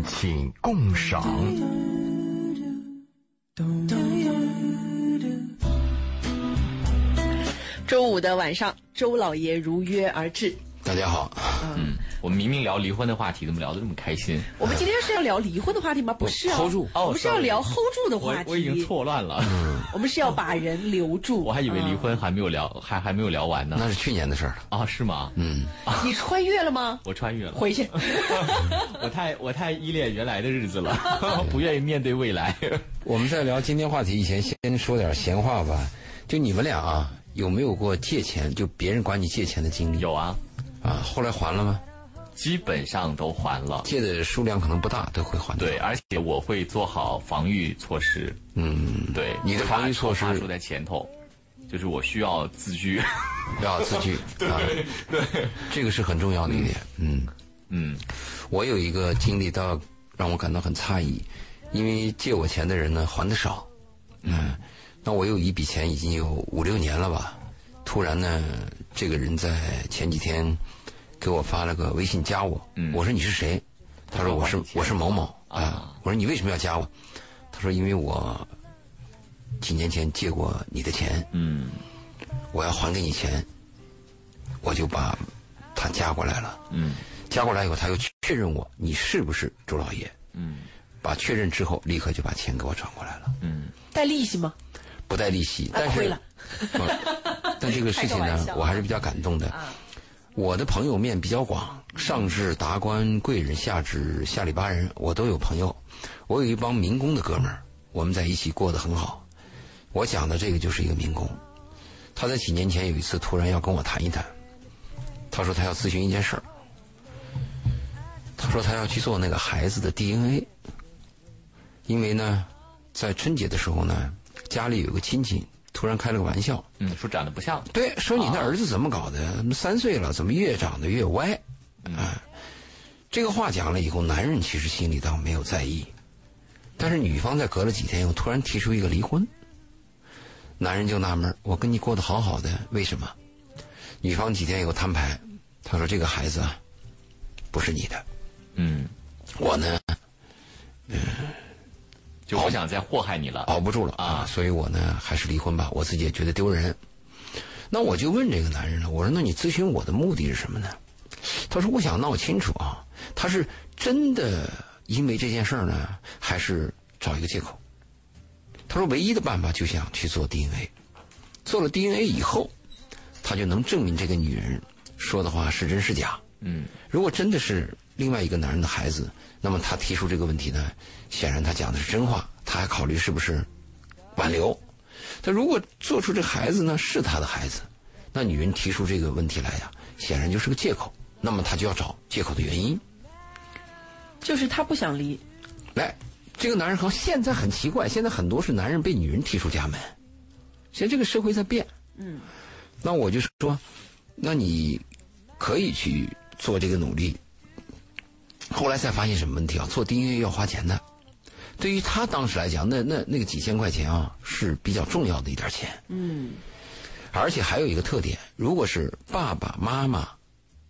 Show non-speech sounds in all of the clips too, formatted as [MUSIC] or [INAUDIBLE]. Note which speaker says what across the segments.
Speaker 1: 敬请共赏。
Speaker 2: 周五的晚上，周老爷如约而至。
Speaker 3: 大家好，
Speaker 4: 嗯，我们明明聊离婚的话题，怎么聊得这么开心？
Speaker 2: 我们今天是要聊离婚的话题吗？不是啊
Speaker 3: hold 住
Speaker 2: 我们是要聊 hold 住的话题。
Speaker 4: 我我已经错乱了，[LAUGHS]
Speaker 2: 我们是要把人留住。
Speaker 4: 我还以为离婚还没有聊，还还没有聊完呢。
Speaker 3: 那是去年的事儿了。
Speaker 4: 啊，是吗？
Speaker 3: 嗯，[LAUGHS]
Speaker 2: 你穿越了吗？
Speaker 4: 我穿越了，
Speaker 2: 回去。[LAUGHS]
Speaker 4: 我太我太依恋原来的日子了，不愿意面对未来。
Speaker 3: 我们在聊今天话题以前，先说点闲话吧。就你们俩啊，有没有过借钱，就别人管你借钱的经历？
Speaker 4: 有啊，
Speaker 3: 啊，后来还了吗？
Speaker 4: 基本上都还了。
Speaker 3: 借的数量可能不大，都会还掉。
Speaker 4: 对，而且我会做好防御措施。
Speaker 3: 嗯，
Speaker 4: 对，
Speaker 3: 你的防御措施
Speaker 4: 会把话说在前头，就是我需要自居。[LAUGHS]
Speaker 3: 要自居。[LAUGHS]
Speaker 4: 对
Speaker 3: 啊，
Speaker 4: 对，
Speaker 3: 这个是很重要的一点。嗯，
Speaker 4: 嗯
Speaker 3: 我有一个经历，倒让我感到很诧异，因为借我钱的人呢还的少。嗯，那我有一笔钱已经有五六年了吧，突然呢，这个人在前几天给我发了个微信加我，
Speaker 4: 嗯
Speaker 3: 我说你是谁？他说我是我是某某啊
Speaker 4: 啊。
Speaker 3: 我说你为什么要加我？他说因为我几年前借过你的钱，
Speaker 4: 嗯
Speaker 3: 我要还给你钱，我就把他加过来了。
Speaker 4: 嗯
Speaker 3: 加过来以后，他又确认我你是不是周老爷，
Speaker 4: 嗯
Speaker 3: 把确认之后，立刻就把钱给我转过来了，
Speaker 4: 嗯
Speaker 2: 带利息吗？
Speaker 3: 不带利息。但是 [LAUGHS] 但这个事情呢我还是比较感动的。
Speaker 2: 啊
Speaker 3: 我的朋友面比较广，上至达官贵人，下至下里巴人，我都有朋友。我有一帮民工的哥们儿，我们在一起过得很好。我讲的这个就是一个民工，他在几年前有一次突然要跟我谈一谈，他说他要咨询一件事儿，他说他要去做那个孩子的 DNA，因为呢，在春节的时候呢，家里有个亲戚突然开了个玩笑，
Speaker 4: 嗯，说长得不像。
Speaker 3: 对，说你那儿子怎么搞的？三岁了，怎么越长得越歪？啊，这个话讲了以后，男人其实心里倒没有在意，但是女方在隔了几天以后，突然提出一个离婚，男人就纳闷儿我跟你过得好好的，为什么？女方几天以后摊牌，她说这个孩子啊，不是你的，
Speaker 4: 嗯，
Speaker 3: 我呢
Speaker 4: 就不想再祸害你了。
Speaker 3: 熬不住了啊，所以我呢还是离婚吧，我自己也觉得丢人。那我就问这个男人了，我说那你咨询我的目的是什么呢？他说我想闹清楚啊，他是真的因为这件事儿呢，还是找一个借口？他说唯一的办法就想去做 DNA，做了 DNA 以后，他就能证明这个女人说的话是真是假。
Speaker 4: 嗯
Speaker 3: 如果真的是另外一个男人的孩子，那么他提出这个问题呢，显然他讲的是真话，他还考虑是不是挽留。他如果做出这孩子呢是他的孩子，那女人提出这个问题来呀，显然就是个借口。那么他就要找借口的原因。
Speaker 2: 就是他不想离，
Speaker 3: 来，这个男人和现在很奇怪，现在很多是男人被女人踢出家门，现在这个社会在变。
Speaker 2: 嗯，
Speaker 3: 那我就说，那你可以去做这个努力。后来才发现什么问题啊？做 DNA 要花钱的。对于他当时来讲，那那那个几千块钱啊是比较重要的一点钱。
Speaker 2: 嗯，
Speaker 3: 而且还有一个特点，如果是爸爸妈妈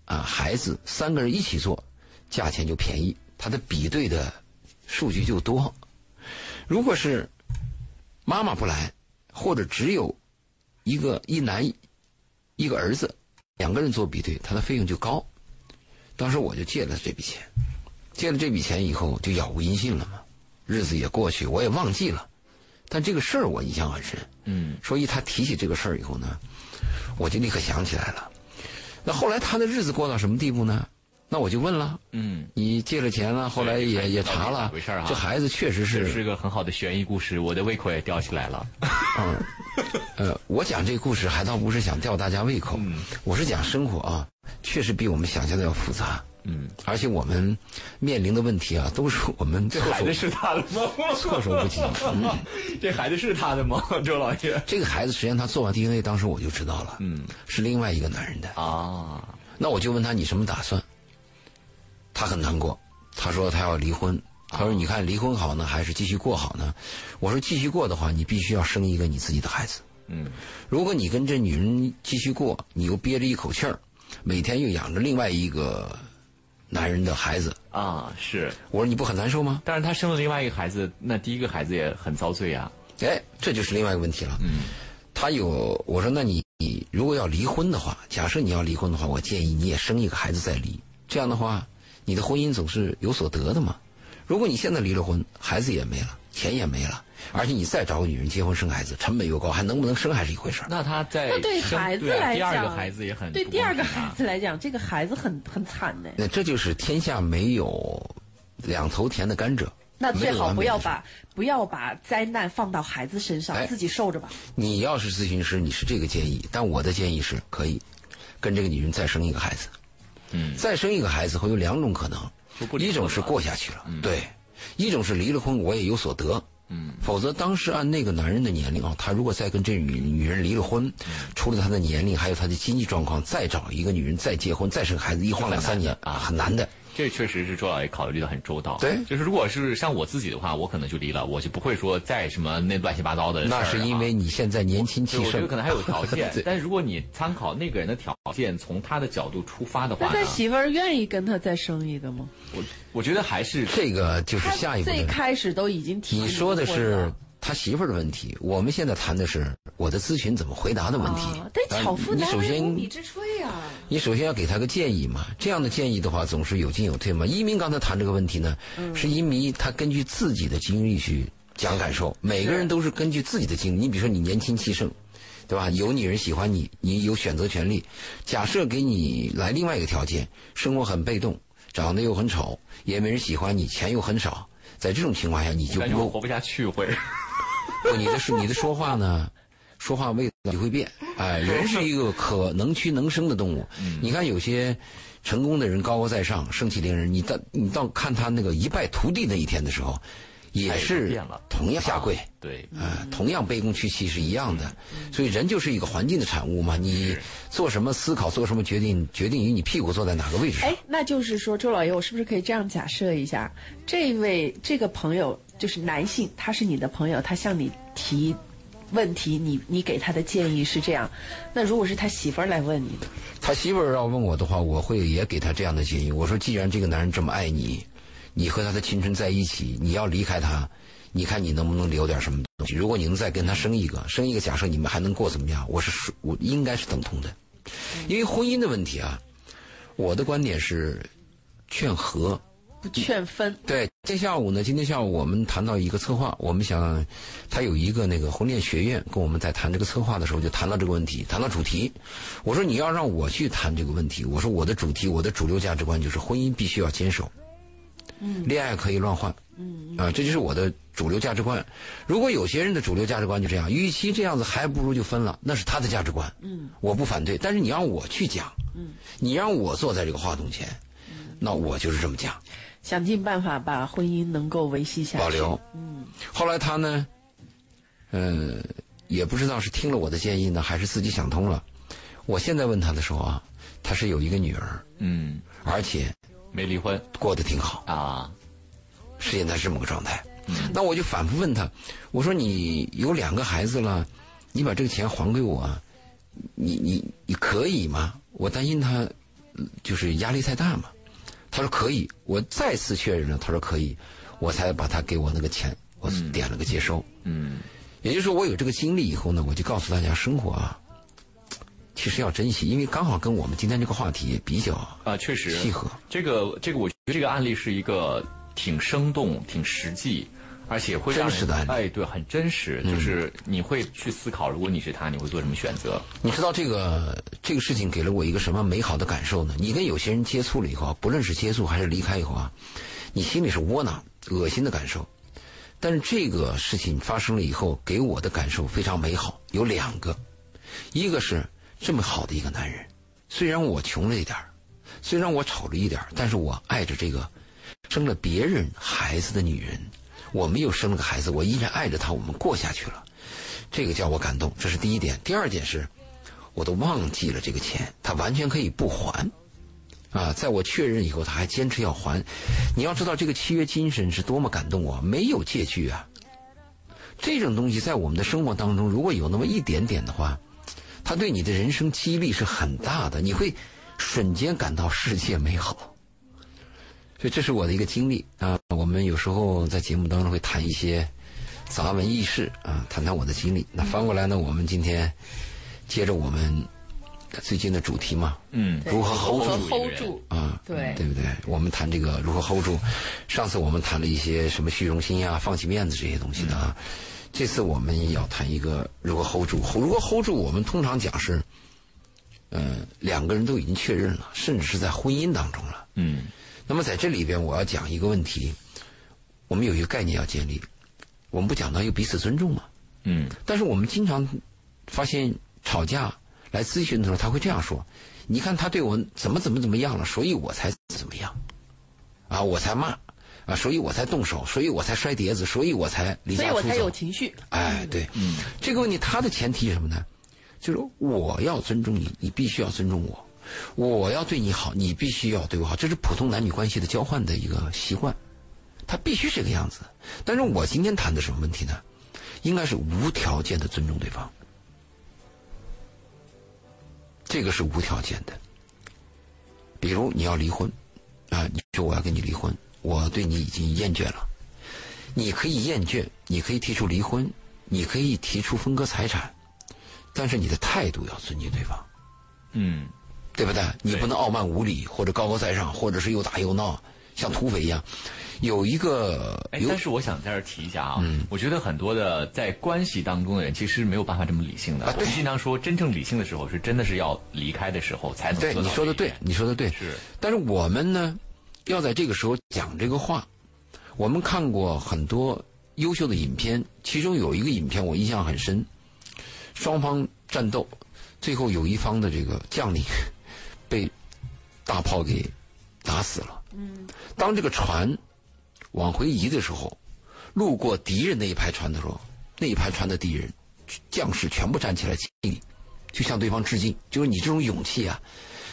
Speaker 3: 啊孩子三个人一起做，价钱就便宜，他的比对的数据就多。如果是妈妈不来，或者只有一个一男一个儿子，两个人做比对，他的费用就高。当时我就借了这笔钱，借了这笔钱以后就杳无音信了嘛，日子也过去，我也忘记了。但这个事儿我印象很深，
Speaker 4: 嗯
Speaker 3: 所以他提起这个事儿以后呢，我就立刻想起来了。那后来他的日子过到什么地步呢？那我就问了，
Speaker 4: 嗯，
Speaker 3: 你借了钱了，后来也也查了这孩子确实是
Speaker 4: 这是个很好的悬疑故事，我的胃口也吊起来了。[LAUGHS]
Speaker 3: 嗯，呃，我讲这个故事还倒不是想吊大家胃口，
Speaker 4: 嗯
Speaker 3: 我是讲生活啊，确实比我们想象的要复杂，
Speaker 4: 嗯，
Speaker 3: 而且我们面临的问题啊，都是我们
Speaker 4: 这孩子是他的吗？
Speaker 3: 措手不及。[LAUGHS] 嗯，
Speaker 4: 这孩子是他的吗？周老爷？
Speaker 3: 这个孩子实际上他做完 DNA，当时我就知道了，
Speaker 4: 嗯
Speaker 3: 是另外一个男人的。
Speaker 4: 啊，
Speaker 3: 那我就问他你什么打算？他很难过，他说他要离婚。他说：“你看离婚好呢，还是继续过好呢？”我说：“继续过的话，你必须要生一个你自己的孩子。
Speaker 4: 嗯
Speaker 3: 如果你跟这女人继续过，你又憋着一口气儿，每天又养着另外一个男人的孩子，
Speaker 4: 啊，是。
Speaker 3: 我说你不很难受吗？
Speaker 4: 但是他生了另外一个孩子，那第一个孩子也很遭罪啊。
Speaker 3: 哎，这就是另外一个问题了。
Speaker 4: 嗯，
Speaker 3: 他有我说，那你你如果要离婚的话，假设你要离婚的话，我建议你也生一个孩子再离。这样的话，你的婚姻总是有所得的嘛。如果你现在离了婚，孩子也没了，钱也没了，而且你再找个女人结婚生孩子，成本又高，还能不能生还是一回事儿。
Speaker 4: 那他在
Speaker 2: 那对孩子来
Speaker 4: 第二个
Speaker 2: 讲
Speaker 4: 孩子也很
Speaker 2: 对第二个孩子来讲，这个孩子很很惨的。
Speaker 3: 那这就是天下没有两头甜的甘蔗。
Speaker 2: 那最好不要把不要把灾难放到孩子身上，
Speaker 3: 哎
Speaker 2: 自己受着吧。
Speaker 3: 你要是咨询师，你是这个建议，但我的建议是可以跟这个女人再生一个孩子。
Speaker 4: 嗯，
Speaker 3: 再生一个孩子会有两种可能一种是过下去了，对；一种是离了婚我也有所得，
Speaker 4: 嗯，
Speaker 3: 否则当时按那个男人的年龄啊，他如果再跟这女女人离了婚，
Speaker 4: 嗯。
Speaker 3: 除了他的年龄，还有他的经济状况，再找一个女人再结婚再生孩子，一晃两三年
Speaker 4: 啊。
Speaker 3: 很难的。
Speaker 4: 这确实是周老爷考虑的很周到。
Speaker 3: 对
Speaker 4: 就是如果是像我自己的话，我可能就离了，我就不会说再什么那乱七八糟的事儿啊。
Speaker 3: 那是因为你现在年轻气
Speaker 4: 盛，我觉
Speaker 3: 盛，
Speaker 4: 得可能还有条件，[LAUGHS] 但如果你参考那个人的条件，从他的角度出发的话
Speaker 2: 那他，媳妇儿愿意跟他再生一个吗？
Speaker 4: 我我觉得还是
Speaker 3: 这个就是下一步最。
Speaker 2: 开始都已经提
Speaker 3: 你说的是
Speaker 2: 了
Speaker 3: 他媳妇儿的问题，我们现在谈的是我的咨询怎么回答的问题
Speaker 2: 啊。对，
Speaker 3: 当然
Speaker 2: 巧妇
Speaker 3: 你首
Speaker 2: 难为无
Speaker 3: 先
Speaker 2: 米之炊啊。
Speaker 3: 你首先要给他个建议嘛，这样的建议的话总是有进有退嘛。一鸣刚才谈这个问题呢，
Speaker 2: 嗯
Speaker 3: 是一鸣他根据自己的经历去讲感受，每个人都是根据自己的经历。你比如说你年轻气盛，对吧？有女人喜欢你，你有选择权利。假设给你来另外一个条件，生活很被动，长得又很丑，也没人喜欢你，钱又很少，在这种情况下，你就不
Speaker 4: 感觉我活不下去会。
Speaker 3: 不，你的说你的说话呢，说话味道就会变。哎，人是一个可能屈能伸的动物。你看有些成功的人高高在上、盛气凌人，你到你到看他那个一败涂地那一天的时候，也是
Speaker 4: 变了
Speaker 3: 同样下跪。
Speaker 4: 对，
Speaker 3: 啊，同样卑躬屈膝是一样的，所以人就是一个环境的产物嘛。你做什么思考，做什么决定，决定于你屁股坐在哪个位置上
Speaker 2: 哎。，那就是说，周老爷，我是不是可以这样假设一下？这位这个朋友就是男性，他是你的朋友，他向你提问题，你你给他的建议是这样。那如果是他媳妇儿来问你呢？
Speaker 3: 他媳妇儿要问我的话，我会也给他这样的建议。我说，既然这个男人这么爱你，你和他的青春在一起，你要离开他，你看你能不能留点什么东西？如果你能再跟他生一个，生一个，假设你们还能过怎么样？我是我应该是等同的，因为婚姻的问题啊，我的观点是劝和。
Speaker 2: 不劝分，
Speaker 3: 对，今天下午呢，今天下午我们谈到一个策划，我们想，他有一个那个婚恋学院，跟我们在谈这个策划的时候，就谈到这个问题，谈到主题。我说你要让我去谈这个问题，我说我的主题，我的主流价值观就是婚姻必须要坚守，嗯，恋爱可以乱换，嗯。啊，这就是我的主流价值观。如果有些人的主流价值观就这样，与其这样子，还不如就分了，那是他的价值观，嗯，我不反对，但是你让我去讲，嗯，你让我坐在这个话筒前，那我就是这么讲。
Speaker 2: 想尽办法把婚姻能够维系下去。
Speaker 3: 保留。嗯，后来他呢，呃，也不知道是听了我的建议呢，还是自己想通了。我现在问他的时候啊，他是有一个女儿，
Speaker 4: 嗯，
Speaker 3: 而且
Speaker 4: 没离婚
Speaker 3: 过得挺好，
Speaker 4: 啊，
Speaker 3: 是现在是这么个状态。那我就反复问他，我说你有两个孩子了，你把这个钱还给我，你你你可以吗？我担心他呃就是压力太大嘛。他说可以，我再次确认了，他说可以，我才把他给我那个钱，我点了个接收。
Speaker 4: 嗯，
Speaker 3: 也就是说，我有这个经历以后呢，我就告诉大家，生活啊，其实要珍惜，因为刚好跟我们今天这个话题也比较
Speaker 4: 啊，确实
Speaker 3: 契合。
Speaker 4: 这个这个，我觉得这个案例是一个挺生动、挺实际，而且会让人
Speaker 3: 真实的
Speaker 4: 哎，对，很真实。就是你会去思考，如果你是他，你会做什么选择？
Speaker 3: 你知道这个这个事情给了我一个什么美好的感受呢？你跟有些人接触了以后啊，不论是接触还是离开以后啊，你心里是窝囊、恶心的感受。但是这个事情发生了以后，给我的感受非常美好，有两个，一个是这么好的一个男人，虽然我穷了一点虽然我丑了一点但是我爱着这个生了别人孩子的女人，我没有生了个孩子，我依然爱着他，我们过下去了，这个叫我感动，这是第一点。第二点是，我都忘记了这个钱，他完全可以不还，啊，在我确认以后，他还坚持要还。你要知道，这个契约精神是多么感动我，没有借据啊。这种东西在我们的生活当中，如果有那么一点点的话，它对你的人生激励是很大的，你会瞬间感到世界美好。所以这是我的一个经历啊。我们有时候在节目当中会谈一些杂文轶事啊，谈谈我的经历。那翻过来呢，我们今天接着我们最近的主题嘛，
Speaker 4: 嗯，
Speaker 3: 如何 hold 住
Speaker 2: hold 住？
Speaker 3: 啊，
Speaker 2: 对
Speaker 3: 对不对？我们谈这个如何 hold 住。上次我们谈了一些什么虚荣心呀、放弃面子这些东西的啊。这次我们要谈一个如何 hold 住。如何 hold 住？我们通常讲是，呃，两个人都已经确认了，甚至是在婚姻当中了。
Speaker 4: 嗯，
Speaker 3: 那么在这里边，我要讲一个问题，我们有一个概念要建立，我们不讲到一个彼此尊重吗？
Speaker 4: 嗯，
Speaker 3: 但是我们经常发现吵架来咨询的时候，他会这样说：“你看他对我怎么怎么怎么样了，所以我才怎么样，啊，我才骂，啊，所以我才动手，所以我才摔碟子，所以我才离家出走。”
Speaker 2: 所以我才有情绪。
Speaker 3: 哎，对，嗯，这个问题它的前提是什么呢？就是我要尊重你，你必须要尊重我；我要对你好，你必须要对我好。这是普通男女关系的交换的一个习惯，他必须这个样子。但是我今天谈的什么问题呢？应该是无条件的尊重对方，这个是无条件的。比如你要离婚，啊，你说我要跟你离婚，我对你已经厌倦了。你可以厌倦，你可以提出离婚，你可以提出分割财产，但是你的态度要尊敬对方，
Speaker 4: 嗯，
Speaker 3: 对不对？你不能傲慢无礼，或者高高在上，或者是又打又闹，像土匪一样。有一个
Speaker 4: 哎，但是我想在这儿提一下啊，
Speaker 3: 嗯
Speaker 4: 我觉得很多的在关系当中的人其实没有办法这么理性的。
Speaker 3: 啊
Speaker 4: 我们经常说，真正理性的时候是真的是要离开的时候才能
Speaker 3: 对
Speaker 4: 做到
Speaker 3: 你说的对你说的对。
Speaker 4: 是，
Speaker 3: 但是我们呢，要在这个时候讲这个话。我们看过很多优秀的影片，其中有一个影片我印象很深，双方战斗，最后有一方的这个将领被大炮给打死了。嗯，当这个船往回移的时候，路过敌人那一排船的时候，那一排船的敌人将士全部站起来敬礼，就向对方致敬。就是你这种勇气啊！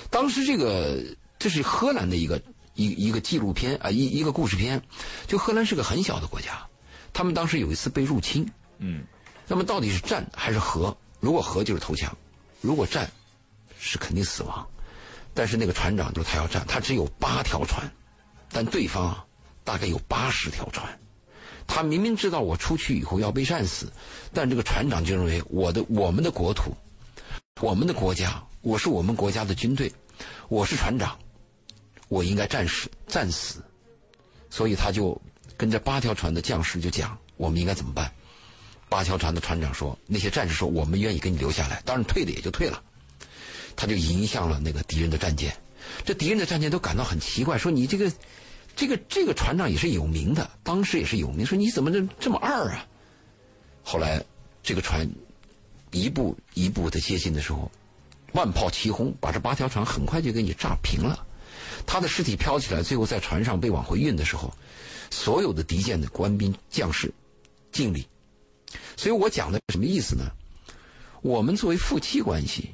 Speaker 3: 当时这个这是荷兰的一个一一个纪录片啊，一一个故事片。就荷兰是个很小的国家，他们当时有一次被入侵，
Speaker 4: 嗯，
Speaker 3: 那么到底是战还是和？如果和就是投降，如果战是肯定死亡。但是那个船长就是他要战，他只有八条船，但对方啊大概有八十条船。他明明知道我出去以后要被战死，但这个船长就认为我的我们的国土，我们的国家，我是我们国家的军队，我是船长，我应该战死战死。所以他就跟这八条船的将士就讲，我们应该怎么办？八条船的船长说，那些战士说，我们愿意跟你留下来，当然退的也就退了。他就迎向了那个敌人的战舰，这敌人的战舰都感到很奇怪，说你这个，这个这个船长也是有名的，当时也是有名，说你怎么这这么二啊？后来这个船一步一步的接近的时候，万炮齐轰，把这八条船很快就给你炸平了。他的尸体飘起来，最后在船上被往回运的时候，所有的敌舰的官兵将士敬礼。所以我讲的什么意思呢？我们作为夫妻关系，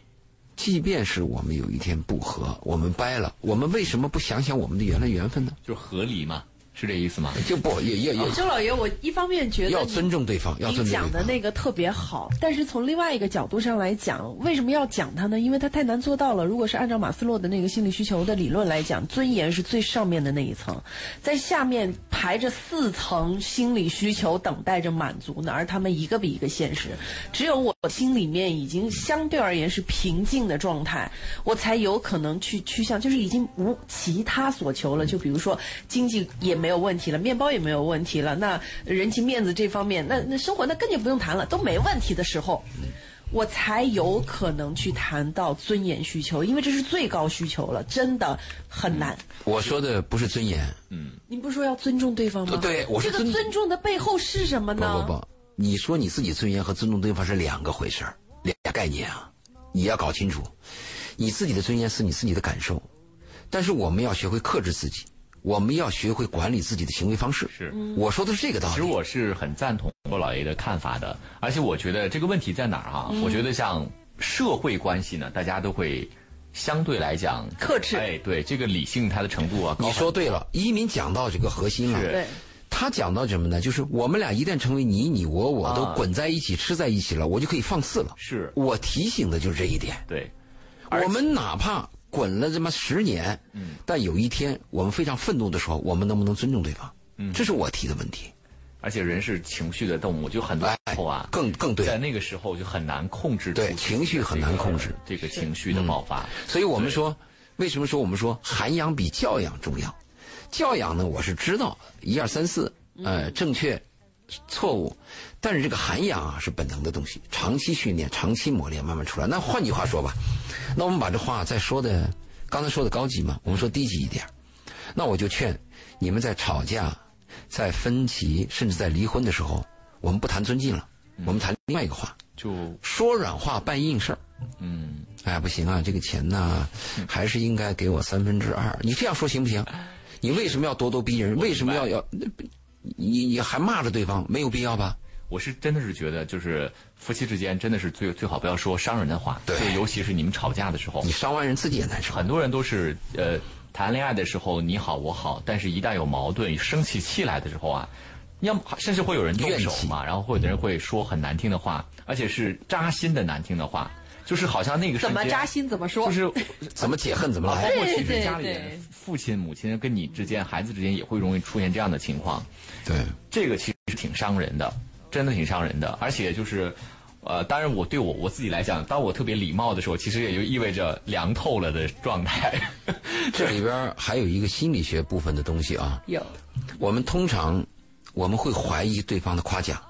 Speaker 3: 即便是我们有一天不和，我们掰了，我们为什么不想想我们的原来缘分呢？
Speaker 4: 就是合理嘛，是这意思吗？
Speaker 3: 就不也也也
Speaker 2: 周老爷，我一方面觉得
Speaker 3: 要尊重对方，要尊重对方。
Speaker 2: 讲的那个特别好，但是从另外一个角度上来讲，为什么要讲它呢？因为它太难做到了。如果是按照马斯洛的那个心理需求的理论来讲，尊严是最上面的那一层，在下面排着四层心理需求等待着满足呢，而他们一个比一个现实。只有我心里面已经相对而言是平静的状态，我才有可能去趋向，就是已经无其他所求了。就比如说经济也没有问题了，面包也没有问题了，那人情面子这方面，那那生活那更就不用谈了，都没问题的时候。我才有可能去谈到尊严需求，因为这是最高需求了，真的很难。
Speaker 3: 我说的不是尊严，嗯
Speaker 2: 您不是说要尊重对方吗？
Speaker 3: 对我是尊
Speaker 2: 这个尊重的背后是什么
Speaker 3: 不
Speaker 2: 呢？
Speaker 3: 不不，你说你自己尊严和尊重对方是两个回事儿，俩概念啊，你要搞清楚。你自己的尊严是你自己的感受，但是我们要学会克制自己，我们要学会管理自己的行为方式。
Speaker 4: 是
Speaker 3: 我说的是这个道理。
Speaker 4: 其实我是很赞同郭老爷的看法的，而且我觉得这个问题在哪儿哈、我觉得像社会关系呢，大家都会相对来讲
Speaker 2: 克制
Speaker 4: 哎，对这个理性它的程度啊，高
Speaker 3: 你说对了，一民讲到这个核心了。
Speaker 4: 是
Speaker 2: 对，
Speaker 3: 他讲到什么呢？就是我们俩一旦成为你你我我都
Speaker 4: 啊
Speaker 3: 滚在一起、吃在一起了，我就可以放肆了。
Speaker 4: 是
Speaker 3: 我提醒的就是这一点。
Speaker 4: 对，
Speaker 3: 我们哪怕滚了这么十年，嗯，但有一天我们非常愤怒的时候，我们能不能尊重对方？嗯，这是我提的问题。
Speaker 4: 而且人是情绪的动物，就很多时候啊，
Speaker 3: 更更对，
Speaker 4: 在那个时候就很难控制
Speaker 3: 情绪很难控制
Speaker 4: 这个情绪的爆发。
Speaker 3: 所以我们说，为什么说我们说涵养比教养重要？教养呢，我是知道一二三四，呃，正确、错误，但是这个涵养啊是本能的东西，长期训练、长期磨练，慢慢出来。那换句话说吧，那我们把这话再说的，刚才说的高级嘛，我们说低级一点。那我就劝你们在吵架。在分歧甚至在离婚的时候，我们不谈尊敬了，我们谈另外一个话，
Speaker 4: 就
Speaker 3: 说软话办硬事儿。嗯，哎，不行啊，这个钱呢，还是应该给我三分之二。你这样说行不行？你为什么要咄咄逼人？为什么要要？你你还骂着对方，没有必要吧？
Speaker 4: 我是真的是觉得，就是夫妻之间真的是最最好不要说伤人的话，
Speaker 3: 对，
Speaker 4: 尤其是你们吵架的时候，
Speaker 3: 你伤完人自己也难受。
Speaker 4: 很多人都是呃。谈恋爱的时候你好我好，但是一旦有矛盾、生起气来的时候啊，要么甚至会有人动手嘛，然后会有人会说很难听的话，而且是扎心的难听的话，就是好像那个
Speaker 2: 怎么扎心怎么说，
Speaker 4: 就是 [LAUGHS]
Speaker 3: 怎么解恨怎么来。
Speaker 4: 包括其实家里人父亲母亲跟你之间、孩子之间也会容易出现这样的情况。
Speaker 3: 对，
Speaker 4: 这个其实是挺伤人的，真的挺伤人的，而且就是。呃，当然，我对我我自己来讲，当我特别礼貌的时候，其实也就意味着凉透了的状态。[LAUGHS]
Speaker 3: 这里边还有一个心理学部分的东西啊。
Speaker 2: 有。
Speaker 3: 我们通常我们会怀疑对方的夸奖，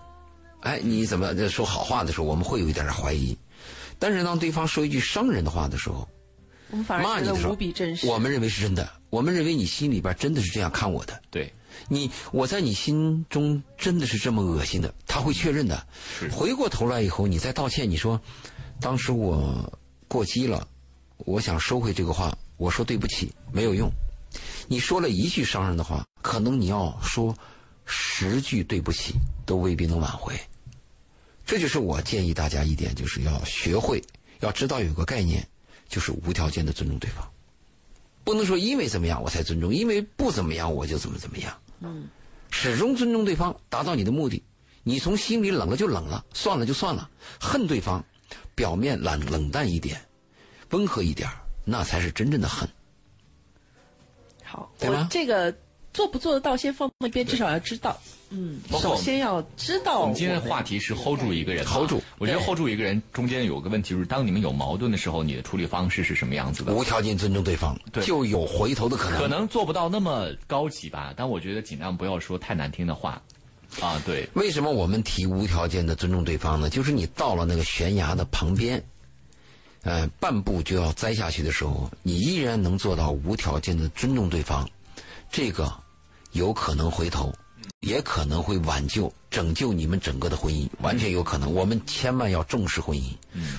Speaker 3: 哎，你怎么说好话的时候，我们会有一点点怀疑。但是当对方说一句伤人的话的时候，
Speaker 2: 我们反而觉得无比真实。
Speaker 3: 我们认为是真的，我们认为你心里边真的是这样看我的。
Speaker 4: 对。
Speaker 3: 你我在你心中真的是这么恶心的？他会确认的。回过头来以后，你再道歉，你说，当时我过激了，我想收回这个话，我说对不起，没有用。你说了一句伤人的话，可能你要说十句对不起，都未必能挽回。这就是我建议大家一点，就是要学会，要知道有个概念，就是无条件的尊重对方，不能说因为怎么样我才尊重，因为不怎么样我就怎么怎么样。嗯，始终尊重对方，达到你的目的。你从心里冷了就冷了，算了就算了。恨对方，表面冷冷淡一点，温和一点，那才是真正的恨。
Speaker 2: 好？这个做不做得到，先放那边，至少要知道。嗯，首先要知道。
Speaker 4: 我们今天的话题是 hold 住一个人
Speaker 3: ，hold 住。
Speaker 4: 我觉得 hold 住一个人中间有个问题，就是当你们有矛盾的时候，你的处理方式是什么样子的？
Speaker 3: 无条件尊重对方，就有回头的可能。
Speaker 4: 可能做不到那么高级吧，但我觉得尽量不要说太难听的话。啊，对。
Speaker 3: 为什么我们提无条件的尊重对方呢？就是你到了那个悬崖的旁边，呃，半步就要栽下去的时候，你依然能做到无条件的尊重对方，这个有可能回头。也可能会挽救、拯救你们整个的婚姻，完全有可能。我们千万要重视婚姻，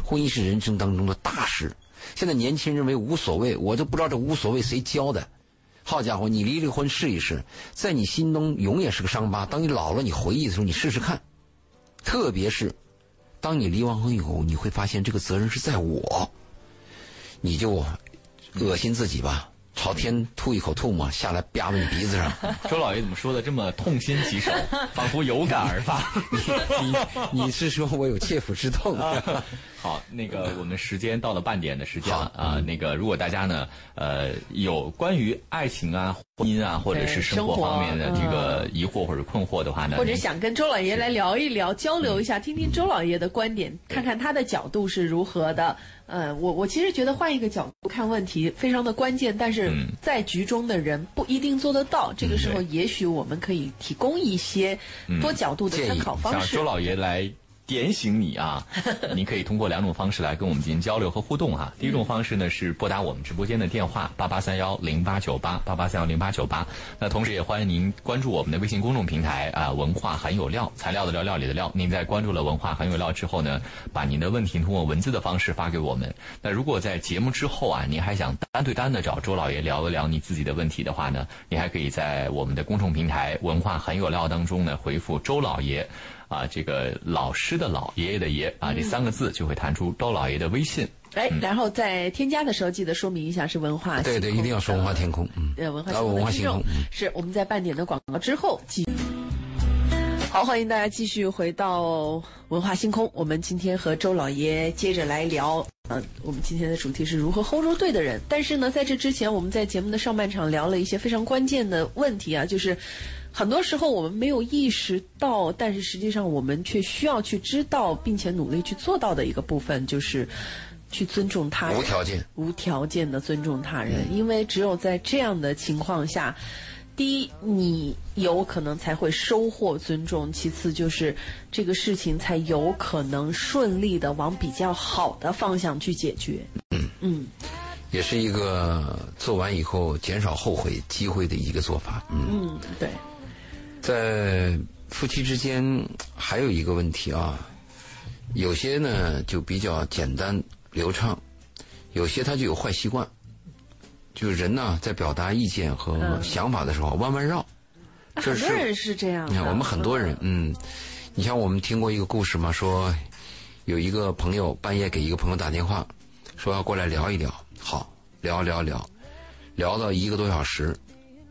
Speaker 3: 婚姻是人生当中的大事。现在年轻人认为无所谓，我都不知道这无所谓谁教的。好家伙，你离离婚试一试，在你心中永远是个伤疤。当你老了，你回忆的时候，你试试看。特别是当你离完婚以后，你会发现这个责任是在我，你就恶心自己吧。朝天吐一口唾沫下来，啪到你鼻子上。[LAUGHS]
Speaker 4: 周老爷怎么说的这么痛心疾首，[LAUGHS] 仿佛有感而发？
Speaker 3: 你你是说我有切肤之痛？
Speaker 4: 好，那个我们时间到了半点的时间了啊。那个如果大家呢，呃，有关于爱情啊、婚姻啊，或者是生活方面的这个疑惑或者困惑的话呢，
Speaker 2: 或者想跟周老爷来聊一聊、交流一下，听听周老爷的观点，看看他的角度是如何的。呃，我我其实觉得换一个角度看问题非常的关键，但是在局中的人不一定做得到。这个时候，也许我们可以提供一些多角度的参考方式。
Speaker 4: 周老爷来。点醒你啊！[LAUGHS] 你可以通过两种方式来跟我们进行交流和互动哈。第一种方式呢是拨打我们直播间的电话八八三幺零八九八八八三幺零八九八。那同时也欢迎您关注我们的微信公众平台啊，文化很有料，材料的料，料理的料。您在关注了文化很有料之后呢，把您的问题通过文字的方式发给我们。那如果在节目之后啊，您还想单对单的找周老爷聊一聊你自己的问题的话呢，你还可以在我们的公众平台文化很有料当中呢回复周老爷。啊，这个老师的老爷爷的爷啊，这三个字就会弹出周老爷的微信。
Speaker 2: 哎，然后在添加的时候记得说明一下是文化。
Speaker 3: 对对，一定要说文化天空。
Speaker 2: 嗯，文化天空是我们在半点的广告之后继。好，欢迎大家继续回到文化星空。我们今天和周老爷接着来聊，嗯、我们今天的主题是如何 hold 住对的人。但是呢，在这之前，我们在节目的上半场聊了一些非常关键的问题啊，就是很多时候我们没有意识到，但是实际上我们却需要去知道，并且努力去做到的一个部分，就是去尊重他人，
Speaker 3: 无条件。
Speaker 2: 无条件的尊重他人，因为只有在这样的情况下，第一，你有可能才会收获尊重；其次，就是这个事情才有可能顺利的往比较好的方向去解决。嗯
Speaker 3: 也是一个做完以后减少后悔机会的一个做法。嗯，
Speaker 2: 嗯，对，
Speaker 3: 在夫妻之间还有一个问题啊，有些呢就比较简单流畅，有些他就有坏习惯，就是人呢在表达意见和想法的时候弯弯绕。
Speaker 2: 很多人是这样的。
Speaker 3: 你看，我们很多人，嗯，你像我们听过一个故事嘛，说有一个朋友半夜给一个朋友打电话，说要过来聊一聊，好，聊聊聊，聊到一个多小时，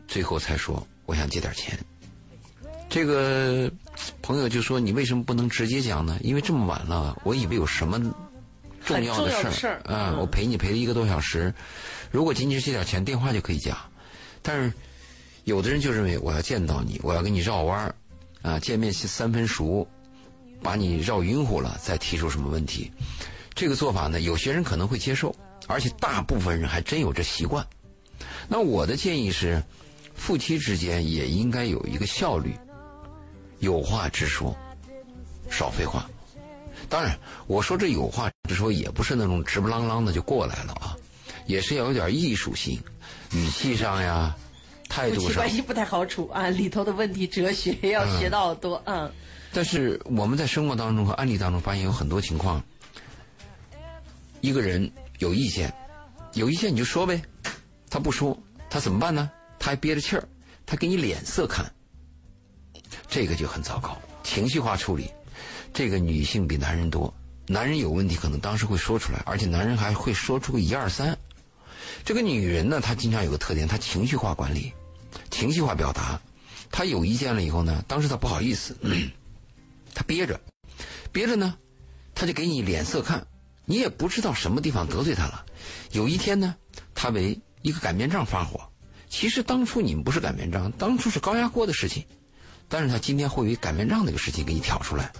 Speaker 3: 最后才说我想借点钱。这个朋友就说：“你为什么不能直接讲呢？因为这么晚了，我以为有什么重要
Speaker 2: 的
Speaker 3: 的事
Speaker 2: 事儿
Speaker 3: 啊我陪你陪了一个多小时，如果仅仅是这点钱，电话就可以讲。但是有的人就认为我要见到你，我要跟你绕弯儿，啊，见面是三分熟，把你绕晕乎了，再提出什么问题。这个做法呢，有些人可能会接受，而且大部分人还真有这习惯。那我的建议是，夫妻之间也应该有一个效率，有话直说，少废话。当然，我说这有话直说，也不是那种直不啷啷的就过来了啊，也是要有点艺术性，语气上呀，态度上
Speaker 2: 妻关系不太好处啊，里头的问题哲学要学到好多。嗯
Speaker 3: 但是我们在生活当中和案例当中发现有很多情况，一个人有意见，有意见你就说呗，他不说，他怎么办呢？他还憋着气儿，他给你脸色看，这个就很糟糕。情绪化处理，这个女性比男人多，男人有问题可能当时会说出来，而且男人还会说出个一二三。这个女人呢，她经常有个特点，她情绪化管理，情绪化表达。她有意见了以后呢，当时她不好意思，[CLEARS THROAT] 她憋着，憋着呢，她就给你脸色看，你也不知道什么地方得罪她了。有一天呢，她为一个擀面杖发火，其实当初你们不是擀面杖，当初是高压锅的事情，但是他今天会以擀面杖这个事情给你挑出来，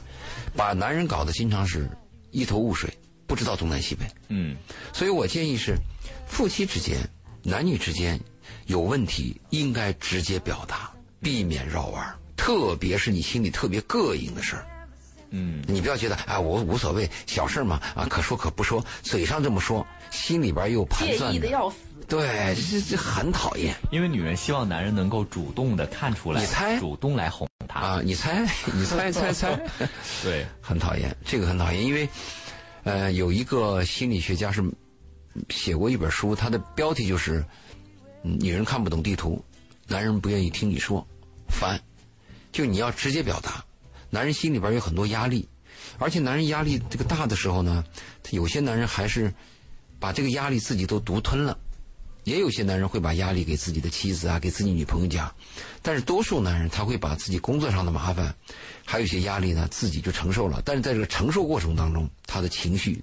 Speaker 3: 把男人搞得经常是一头雾水，不知道东南西北。
Speaker 4: 嗯，
Speaker 3: 所以我建议是，夫妻之间、男女之间有问题应该直接表达，避免绕弯儿。特别是你心里特别膈应的事儿，
Speaker 4: 嗯，
Speaker 3: 你不要觉得啊，我无所谓，小事儿嘛，啊，可说可不说，嘴上这么说，心里边又盘算
Speaker 2: 的要死。
Speaker 3: 对，这这很讨厌
Speaker 4: 因为女人希望男人能够主动的看出来，
Speaker 3: 你猜
Speaker 4: 主动来哄她。
Speaker 3: 啊！你猜，[LAUGHS] 你猜 [LAUGHS] 猜猜，
Speaker 4: 对，
Speaker 3: 很讨厌，这个很讨厌，因为，呃，有一个心理学家是写过一本书，他的标题就是嗯“女人看不懂地图，男人不愿意听你说”，烦，就你要直接表达，男人心里边有很多压力，而且男人压力这个大的时候呢，他有些男人还是把这个压力自己都独吞了。也有些男人会把压力给自己的妻子啊，给自己女朋友讲，但是多数男人他会把自己工作上的麻烦，还有一些压力呢，自己就承受了。但是在这个承受过程当中，他的情绪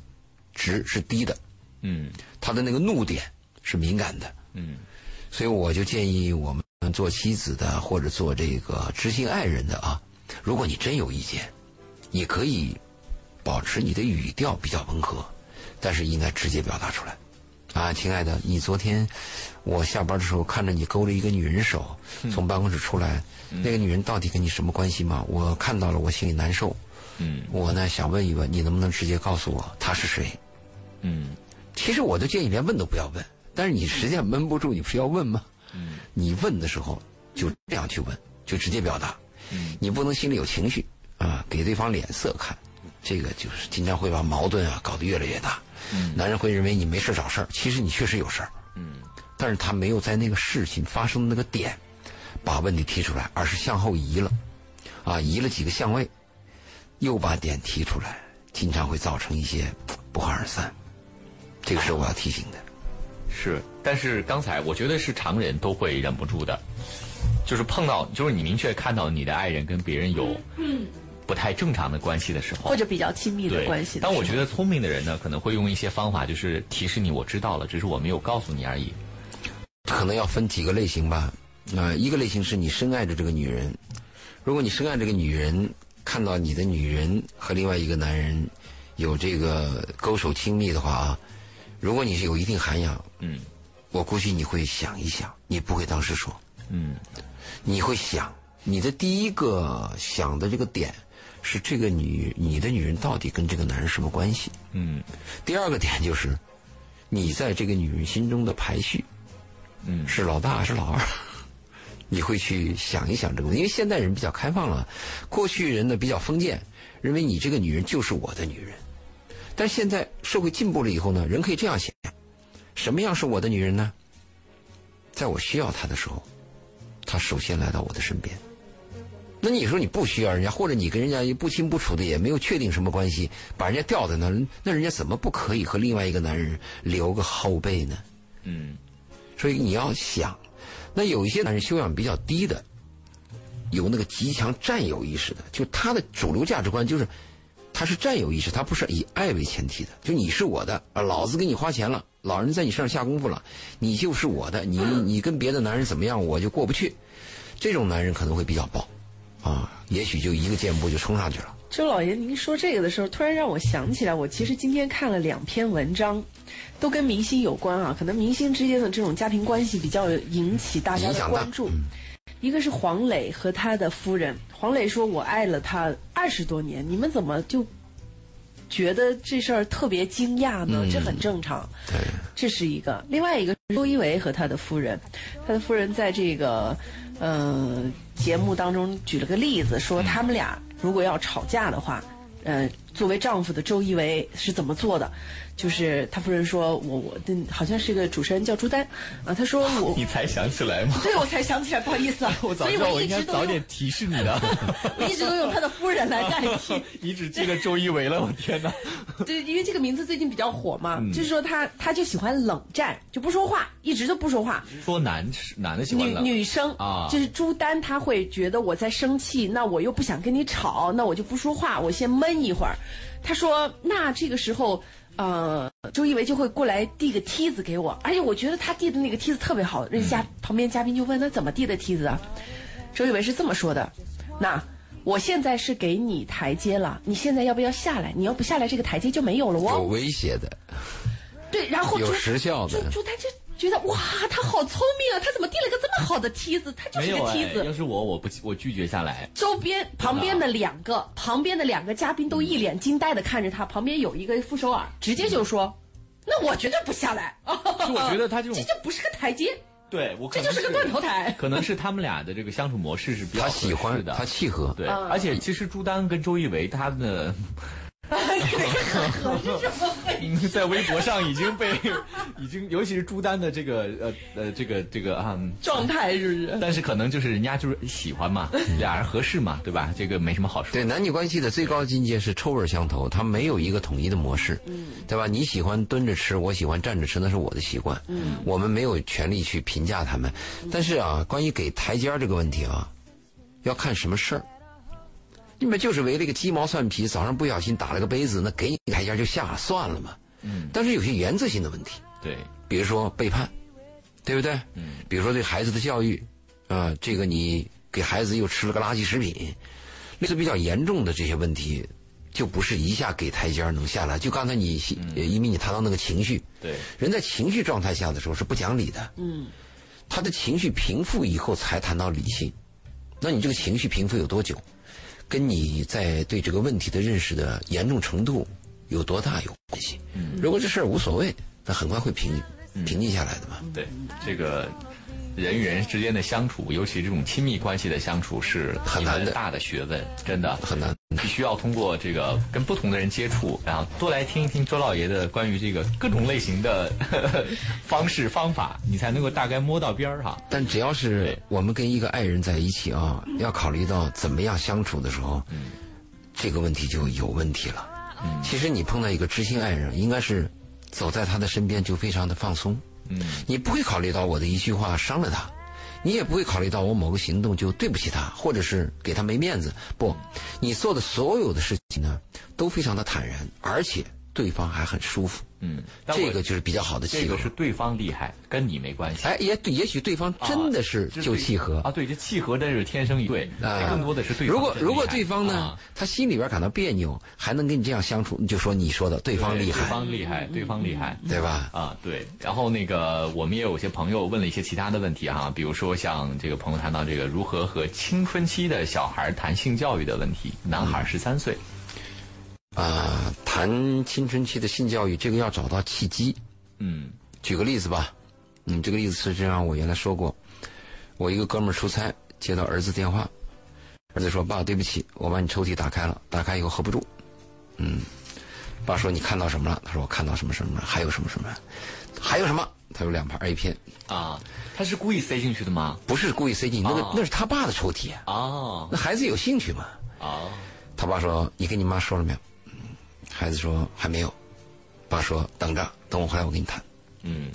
Speaker 3: 值是低的，
Speaker 4: 嗯
Speaker 3: 他的那个怒点是敏感的。
Speaker 4: 嗯
Speaker 3: 所以我就建议我们做妻子的或者做这个知心爱人的啊，如果你真有意见，你可以保持你的语调比较温和，但是应该直接表达出来。啊，亲爱的，你昨天我下班的时候看着你勾了一个女人手，从办公室出来，那个女人到底跟你什么关系吗？我看到了，我心里难受。
Speaker 4: 嗯
Speaker 3: 我呢想问一问，你能不能直接告诉我她是谁？
Speaker 4: 嗯
Speaker 3: 其实我都建议连问都不要问，但是你实际上闷不住，你不是要问吗？
Speaker 4: 嗯
Speaker 3: 你问的时候就这样去问，就直接表达，
Speaker 4: 嗯
Speaker 3: 你不能心里有情绪啊，给对方脸色看，这个就是经常会把矛盾啊搞得越来越大。
Speaker 4: 嗯。
Speaker 3: 男人会认为你没事找事儿，其实你确实有事儿，
Speaker 4: 嗯。
Speaker 3: 但是他没有在那个事情发生的那个点把问题提出来，而是向后移了，啊，移了几个相位，又把点提出来，经常会造成一些不欢而散。这个是我要提醒的。
Speaker 4: 是，但是刚才我觉得是常人都会忍不住的，就是碰到，就是你明确看到你的爱人跟别人有不太正常的关系的时候，
Speaker 2: 或者比较亲密的关系的。
Speaker 4: 但我觉得聪明的人呢，可能会用一些方法，就是提示你我知道了，只是我没有告诉你而已。
Speaker 3: 可能要分几个类型吧。啊、一个类型是你深爱着这个女人，如果你深爱这个女人，看到你的女人和另外一个男人有这个勾手亲密的话啊，如果你是有一定涵养，
Speaker 4: 嗯
Speaker 3: 我估计你会想一想，你不会当时说，
Speaker 4: 嗯
Speaker 3: 你会想，你的第一个想的这个点是这个女你的女人到底跟这个男人什么关系？
Speaker 4: 嗯
Speaker 3: 第二个点就是，你在这个女人心中的排序
Speaker 4: 嗯
Speaker 3: 是老大还是老二？[LAUGHS] 你会去想一想这个问题，因为现代人比较开放了，过去人呢比较封建，认为你这个女人就是我的女人。但现在社会进步了以后呢，人可以这样想：什么样是我的女人呢？在我需要她的时候，她首先来到我的身边。那你说你不需要人家，或者你跟人家不清不楚的，也没有确定什么关系，把人家吊在那儿，那人家怎么不可以和另外一个男人留个后背呢？
Speaker 4: 嗯。
Speaker 3: 所以你要想，那有一些男人修养比较低的，有那个极强占有意识的，就他的主流价值观就是，他是占有意识，他不是以爱为前提的，就你是我的，啊，老子给你花钱了，老人在你身上下功夫了，你就是我的，你你跟别的男人怎么样，我就过不去，这种男人可能会比较暴，啊，也许就一个箭步就冲上去了。
Speaker 2: 周老爷，您说这个的时候，突然让我想起来，我其实今天看了两篇文章，都跟明星有关啊。可能明星之间的这种家庭关系比较引起大家的关注。一个是黄磊和他的夫人，黄磊说：“我爱了他二十多年，你们怎么就觉得这事儿特别惊讶呢？这很正常。”
Speaker 3: 对，
Speaker 2: 这是一个。另外一个是周一围和他的夫人，他的夫人在这个呃节目当中举了个例子，说他们俩如果要吵架的话，呃，作为丈夫的周一围是怎么做的？就是他夫人说我我的好像是个主持人叫朱丹啊，他说 [LAUGHS] 我
Speaker 4: 你才想起来吗？
Speaker 2: 对我才想起来，不好意思啊，[LAUGHS]
Speaker 4: 我早
Speaker 2: 所以
Speaker 4: 知道我应该早点提示你的。[LAUGHS]
Speaker 2: 我一直都用他的夫人来代替。
Speaker 4: 你只记得周一围了，我天哪！
Speaker 2: 对，因为这个名字最近比较火嘛，就是说他他就喜欢冷战，就不说话，一直都不说话。
Speaker 4: 说男男的喜欢
Speaker 2: 女女生
Speaker 4: 啊
Speaker 2: 就是朱丹，他会觉得我在生气，那我又不想跟你吵，那我就不说话，我先闷一会儿。他说，那这个时候，呃，周一围就会过来递个梯子给我，而且我觉得他递的那个梯子特别好。人家旁边嘉宾就问他怎么递的梯子啊？周一围是这么说的：那我现在是给你台阶了，你现在要不要下来？你要不下来，这个台阶就没有了哦
Speaker 3: 有
Speaker 2: 哦。
Speaker 3: 威胁的，
Speaker 2: 对，然后
Speaker 3: 有
Speaker 2: 朱
Speaker 3: 时效的
Speaker 2: 朱朱丹就觉得哇，他好聪明啊，他怎么递了个这么好的梯子？他就是个梯子。
Speaker 4: 要是我，我不我拒绝下来。
Speaker 2: 周边旁边的两个旁边的两个嘉宾都一脸惊呆的看着他，旁边有一个傅首尔，直接就说：“那我绝对不下来。[LAUGHS] ”
Speaker 4: 就我觉得他这种 [LAUGHS]
Speaker 2: 这就不是个台阶，
Speaker 4: 对我可能
Speaker 2: 这就是个断头台。[LAUGHS]
Speaker 4: 可能是他们俩的这个相处模式是比较
Speaker 3: 他喜欢
Speaker 4: 合适的，
Speaker 3: 他契合，
Speaker 4: 对，
Speaker 2: 嗯
Speaker 4: 而且其实朱丹跟周一围他的嗯 [LAUGHS] 在微博上已经被已经，尤其是朱丹的这个呃呃这个这个啊。
Speaker 2: 状态是不是？
Speaker 4: 但是可能就是人家就是喜欢嘛，俩人合适嘛，对吧？这个没什么好说。
Speaker 3: 对男女关系的最高境界是臭味相投，它没有一个统一的模式，对吧？你喜欢蹲着吃，我喜欢站着吃，那是我的习惯，嗯我们没有权利去评价他们。但是啊，关于给台阶儿这个问题啊，要看什么事儿。你们就是为了一个鸡毛蒜皮，早上不小心打了个杯子，那给你台阶就下算了嘛。
Speaker 4: 嗯，
Speaker 3: 但是有些原则性的问题，
Speaker 4: 对，
Speaker 3: 比如说背叛，对不对？
Speaker 4: 嗯，
Speaker 3: 比如说对孩子的教育，啊、这个你给孩子又吃了个垃圾食品，类似比较严重的这些问题，就不是一下给台阶能下来。就刚才你，呃因为你谈到那个情绪，
Speaker 4: 对，
Speaker 3: 人在情绪状态下的时候是不讲理的。
Speaker 2: 嗯，
Speaker 3: 他的情绪平复以后才谈到理性，那你这个情绪平复有多久，跟你在对这个问题的认识的严重程度有多大有关系。
Speaker 4: 嗯
Speaker 3: 如果这事儿无所谓，那很快会平平静下来的嘛。
Speaker 4: 对，这个人与人之间的相处，尤其这种亲密关系的相处，是
Speaker 3: 很难的
Speaker 4: 大的学问，真的
Speaker 3: 很难。
Speaker 4: 必须要通过这个跟不同的人接触，然后多来听一听周老爷的关于这个各种类型的 [LAUGHS] 方式方法，你才能够大概摸到边儿哈。
Speaker 3: 但只要是我们跟一个爱人在一起啊，要考虑到怎么样相处的时候，这个问题就有问题了。其实你碰到一个知心爱人，应该是走在他的身边就非常的放松。
Speaker 4: 嗯，
Speaker 3: 你不会考虑到我的一句话伤了他，你也不会考虑到我某个行动就对不起他，或者是给他没面子。不，你做的所有的事情呢，都非常的坦然，而且对方还很舒服。
Speaker 4: 嗯，
Speaker 3: 这个就是比较好的契合
Speaker 4: 这个。是对方厉害，跟你没关系。
Speaker 3: 哎，也对，也许对方真的是
Speaker 4: 啊
Speaker 3: 就契合
Speaker 4: 啊，对，这契合真是天生一对，
Speaker 3: 啊
Speaker 4: 更多的是对方
Speaker 3: 如果如果对方呢
Speaker 4: 啊，
Speaker 3: 他心里边感到别扭，还能跟你这样相处，你就说你说的对方厉害对，
Speaker 4: 方厉害，对方厉害。
Speaker 3: 对吧？
Speaker 4: 啊，对，然后那个我们也有些朋友问了一些其他的问题哈、比如说像这个朋友谈到这个如何和青春期的小孩谈性教育的问题，男孩十三岁，
Speaker 3: 啊、谈青春期的性教育，这个要找到契机。
Speaker 4: 嗯
Speaker 3: 举个例子吧，嗯，这个例子实际上，我原来说过，我一个哥们儿出差接到儿子电话，儿子说：“爸，对不起，我把你抽屉打开了，打开以后合不住。”嗯，爸说：“你看到什么了？”他说：“我看到什么什么了，还有什么什么，还有什么？”他有两盘 A 片，
Speaker 4: 啊，他是故意塞进去的吗？
Speaker 3: 不是故意塞进去，那个、
Speaker 4: 哦
Speaker 3: 那是他爸的抽屉，
Speaker 4: 哦
Speaker 3: 那孩子有兴趣嘛？
Speaker 4: 哦，
Speaker 3: 他爸说：“你跟你妈说了没有？”嗯，孩子说：“还没有。”爸说：“等着，等我回来我跟你谈。”
Speaker 4: 嗯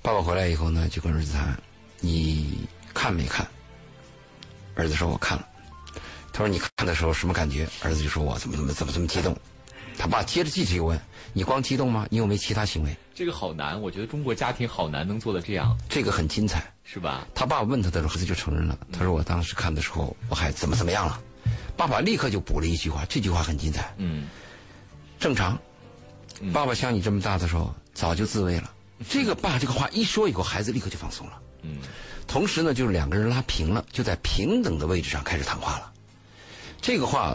Speaker 3: 爸爸回来以后呢，就跟儿子谈：“你看没看？”儿子说：“我看了。”他说：“你看的时候什么感觉？”儿子就说：“我怎么怎么怎么这么激动。”他爸接着继续问：“你光激动吗？你有没有其他行为
Speaker 4: 这个好难，我觉得中国家庭好难能做到这样，？”
Speaker 3: 这个很精彩。
Speaker 4: 是吧？
Speaker 3: 他爸爸问他的时候，孩子就承认了。他说：“我当时看的时候，我还怎么怎么样了。”爸爸立刻就补了一句话，这句话很精彩。
Speaker 4: 嗯
Speaker 3: 正常。爸爸像你这么大的时候，早就自慰了。这个爸这个话一说以后，孩子立刻就放松了。
Speaker 4: 嗯
Speaker 3: 同时呢，就是两个人拉平了，就在平等的位置上开始谈话了。这个话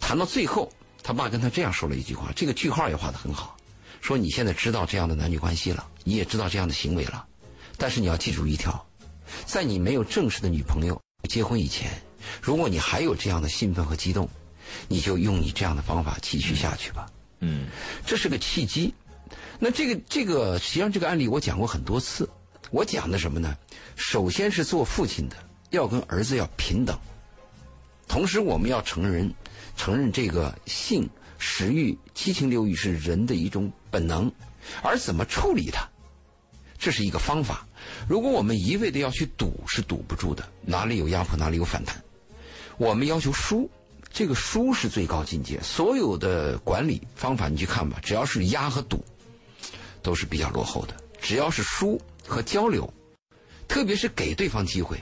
Speaker 3: 谈到最后，他爸跟他这样说了一句话，这个句号也画的很好，说你现在知道这样的男女关系了，你也知道这样的行为了，但是你要记住一条，在你没有正式的女朋友结婚以前，如果你还有这样的兴奋和激动，你就用你这样的方法继续下去吧。
Speaker 4: 嗯嗯
Speaker 3: 这是个契机。那这个这个，实际上这个案例我讲过很多次。我讲的什么呢？首先是做父亲的要跟儿子要平等，同时我们要承认承认这个性、食欲、七情六欲是人的一种本能，而怎么处理它，这是一个方法。如果我们一味的要去堵，是堵不住的。哪里有压迫，哪里有反弹。我们要求输，这个输是最高境界。所有的管理方法你去看吧，只要是压和堵，都是比较落后的。只要是输和交流，特别是给对方机会，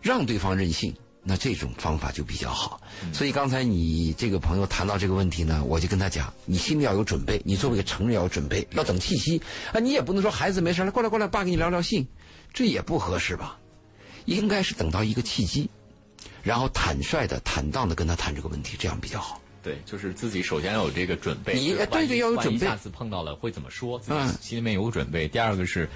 Speaker 3: 让对方任性，那这种方法就比较好。所以刚才你这个朋友谈到这个问题呢，我就跟他讲，你心里要有准备，你作为一个成人要有准备，要等契机啊，你也不能说孩子没事来过来过来，爸跟你聊聊性，这也不合适吧？应该是等到一个契机，然后坦率的、坦荡的跟他谈这个问题，这样比较好。
Speaker 4: 对，就是自己首先要有这个准备。
Speaker 3: 你对对要有准备
Speaker 4: 下次碰到了会怎么说？自己
Speaker 3: 嗯
Speaker 4: 心里面有个准备。第二个是，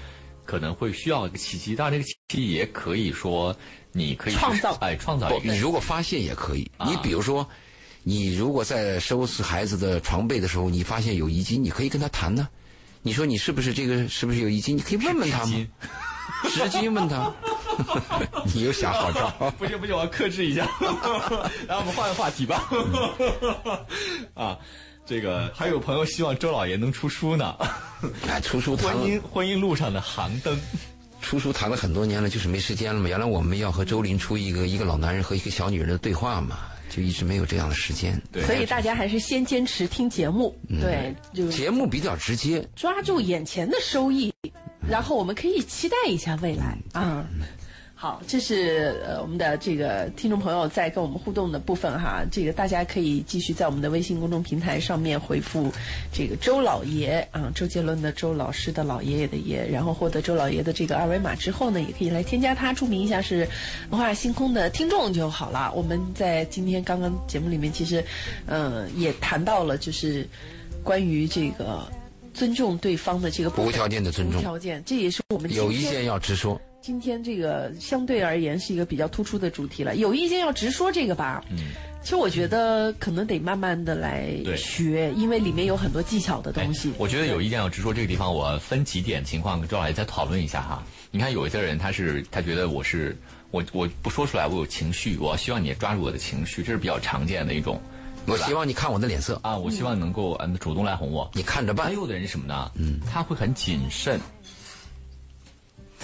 Speaker 4: 可能会需要一个契机，当然这个契机也可以说，你可以
Speaker 2: 创造
Speaker 4: 哎，创造一，个
Speaker 3: 你如果发现也可以。
Speaker 4: 啊
Speaker 3: 你比如说，你如果在收拾孩子的床被的时候，你发现有遗精，你可以跟他谈呢。你说你是不是这个是不是有遗精？你可以问问他嘛，直接问他。[LAUGHS] [LAUGHS] 你又想好招。[LAUGHS]
Speaker 4: 不行不行，我要克制一下。[LAUGHS] 然后我们换个话题吧。啊，这个还有朋友希望周老爷能出书呢，
Speaker 3: 哎，出书
Speaker 4: 婚姻婚姻路上的航灯。
Speaker 3: 出书谈了很多年了，就是没时间了嘛。原来我们要和周林出一个一个老男人和一个小女人的对话嘛，就一直没有这样的时间。
Speaker 4: 对
Speaker 2: 所以大家还是先坚持听节目，对，就
Speaker 3: 节目比较直接，
Speaker 2: 抓住眼前的收益，然后我们可以期待一下未来啊。好，这是呃我们的这个听众朋友在跟我们互动的部分哈，这个大家可以继续在我们的微信公众平台上面回复这个周老爷啊，周杰伦的周老师的老爷爷的爷，然后获得周老爷的这个二维码之后呢，也可以来添加他，注明一下是文化星空的听众就好了。我们在今天刚刚节目里面其实，呃，也谈到了就是关于这个。尊重对方的这个
Speaker 3: 无条件的尊重
Speaker 2: 无条件，这也是我们
Speaker 3: 有意见要直说。
Speaker 2: 今天这个相对而言是一个比较突出的主题了。有意见要直说这个吧。嗯，其实我觉得可能得慢慢的来学，因为里面有很多技巧的东西。
Speaker 4: 哎我觉得有意见要直说，这个地方我分几点情况跟周老师再讨论一下哈。你看有一些人他是他觉得我是我我不说出来我有情绪，我希望你也抓住我的情绪，这是比较常见的一种
Speaker 3: 我希望你看我的脸色，
Speaker 4: 啊，我希望能够嗯主动来哄我。
Speaker 3: 你看着办
Speaker 4: 还。有的人是什么呢？嗯，他会很谨慎，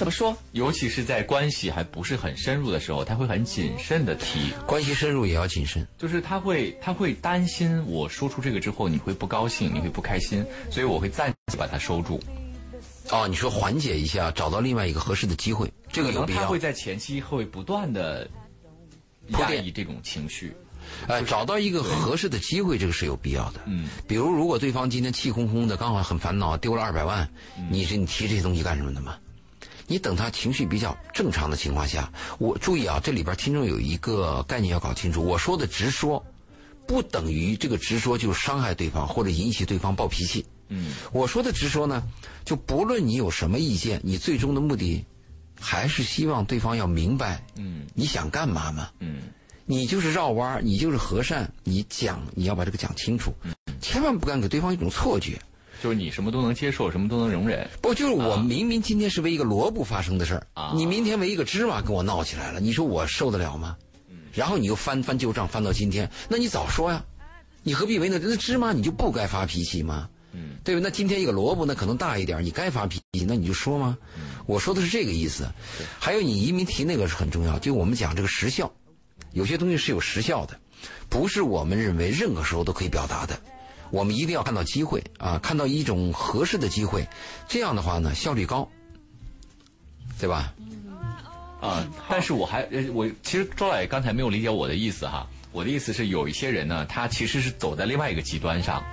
Speaker 2: 怎怎么说？
Speaker 4: 尤其是在关系还不是很深入的时候，他会很谨慎的提，
Speaker 3: 关系深入也要谨慎。
Speaker 4: 就是他会他会担心我说出这个之后你会不高兴，你会不开心，所以我会暂时把它收住。
Speaker 3: 哦，你说缓解一下，找到另外一个合适的机会，这个有必要
Speaker 4: 可能他会。在前期会不断的压抑这种情绪。
Speaker 3: 哎，找到一个合适的机会，这个是有必要的。
Speaker 4: 嗯，
Speaker 3: 比如如果对方今天气哄哄的，刚好很烦恼，丢了二百万，你是你提这些东西干什么的嘛？你等他情绪比较正常的情况下，我注意啊，这里边听众有一个概念要搞清楚，我说的直说，不等于这个直说就伤害对方或者引起对方暴脾气。
Speaker 4: 嗯，
Speaker 3: 我说的直说呢，就不论你有什么意见，你最终的目的还是希望对方要明白，
Speaker 4: 嗯
Speaker 3: 你想干嘛嘛？
Speaker 4: 嗯
Speaker 3: 你就是绕弯儿，你就是和善，你讲你要把这个讲清楚，千万不敢给对方一种错觉。
Speaker 4: 就是你什么都能接受，什么都能容忍。
Speaker 3: 不，就是我明明今天是为一个萝卜发生的事儿，
Speaker 4: 啊
Speaker 3: 你明天为一个芝麻跟我闹起来了，你说我受得了吗？然后你又翻翻旧账，翻到今天，那你早说呀，你何必为那那芝麻你就不该发脾气吗？
Speaker 4: 嗯，
Speaker 3: 对吧？那今天一个萝卜那，可能大一点，你该发脾气，那你就说嘛。我说的是这个意思。还有你移民提那个是很重要，就我们讲这个时效，有些东西是有时效的，不是我们认为任何时候都可以表达的。我们一定要看到机会啊，看到一种合适的机会，这样的话呢，效率高，对吧？
Speaker 4: 啊，但是我还呃我其实周老爷刚才没有理解我的意思哈。我的意思是，有一些人呢，他其实是走在另外一个极端上，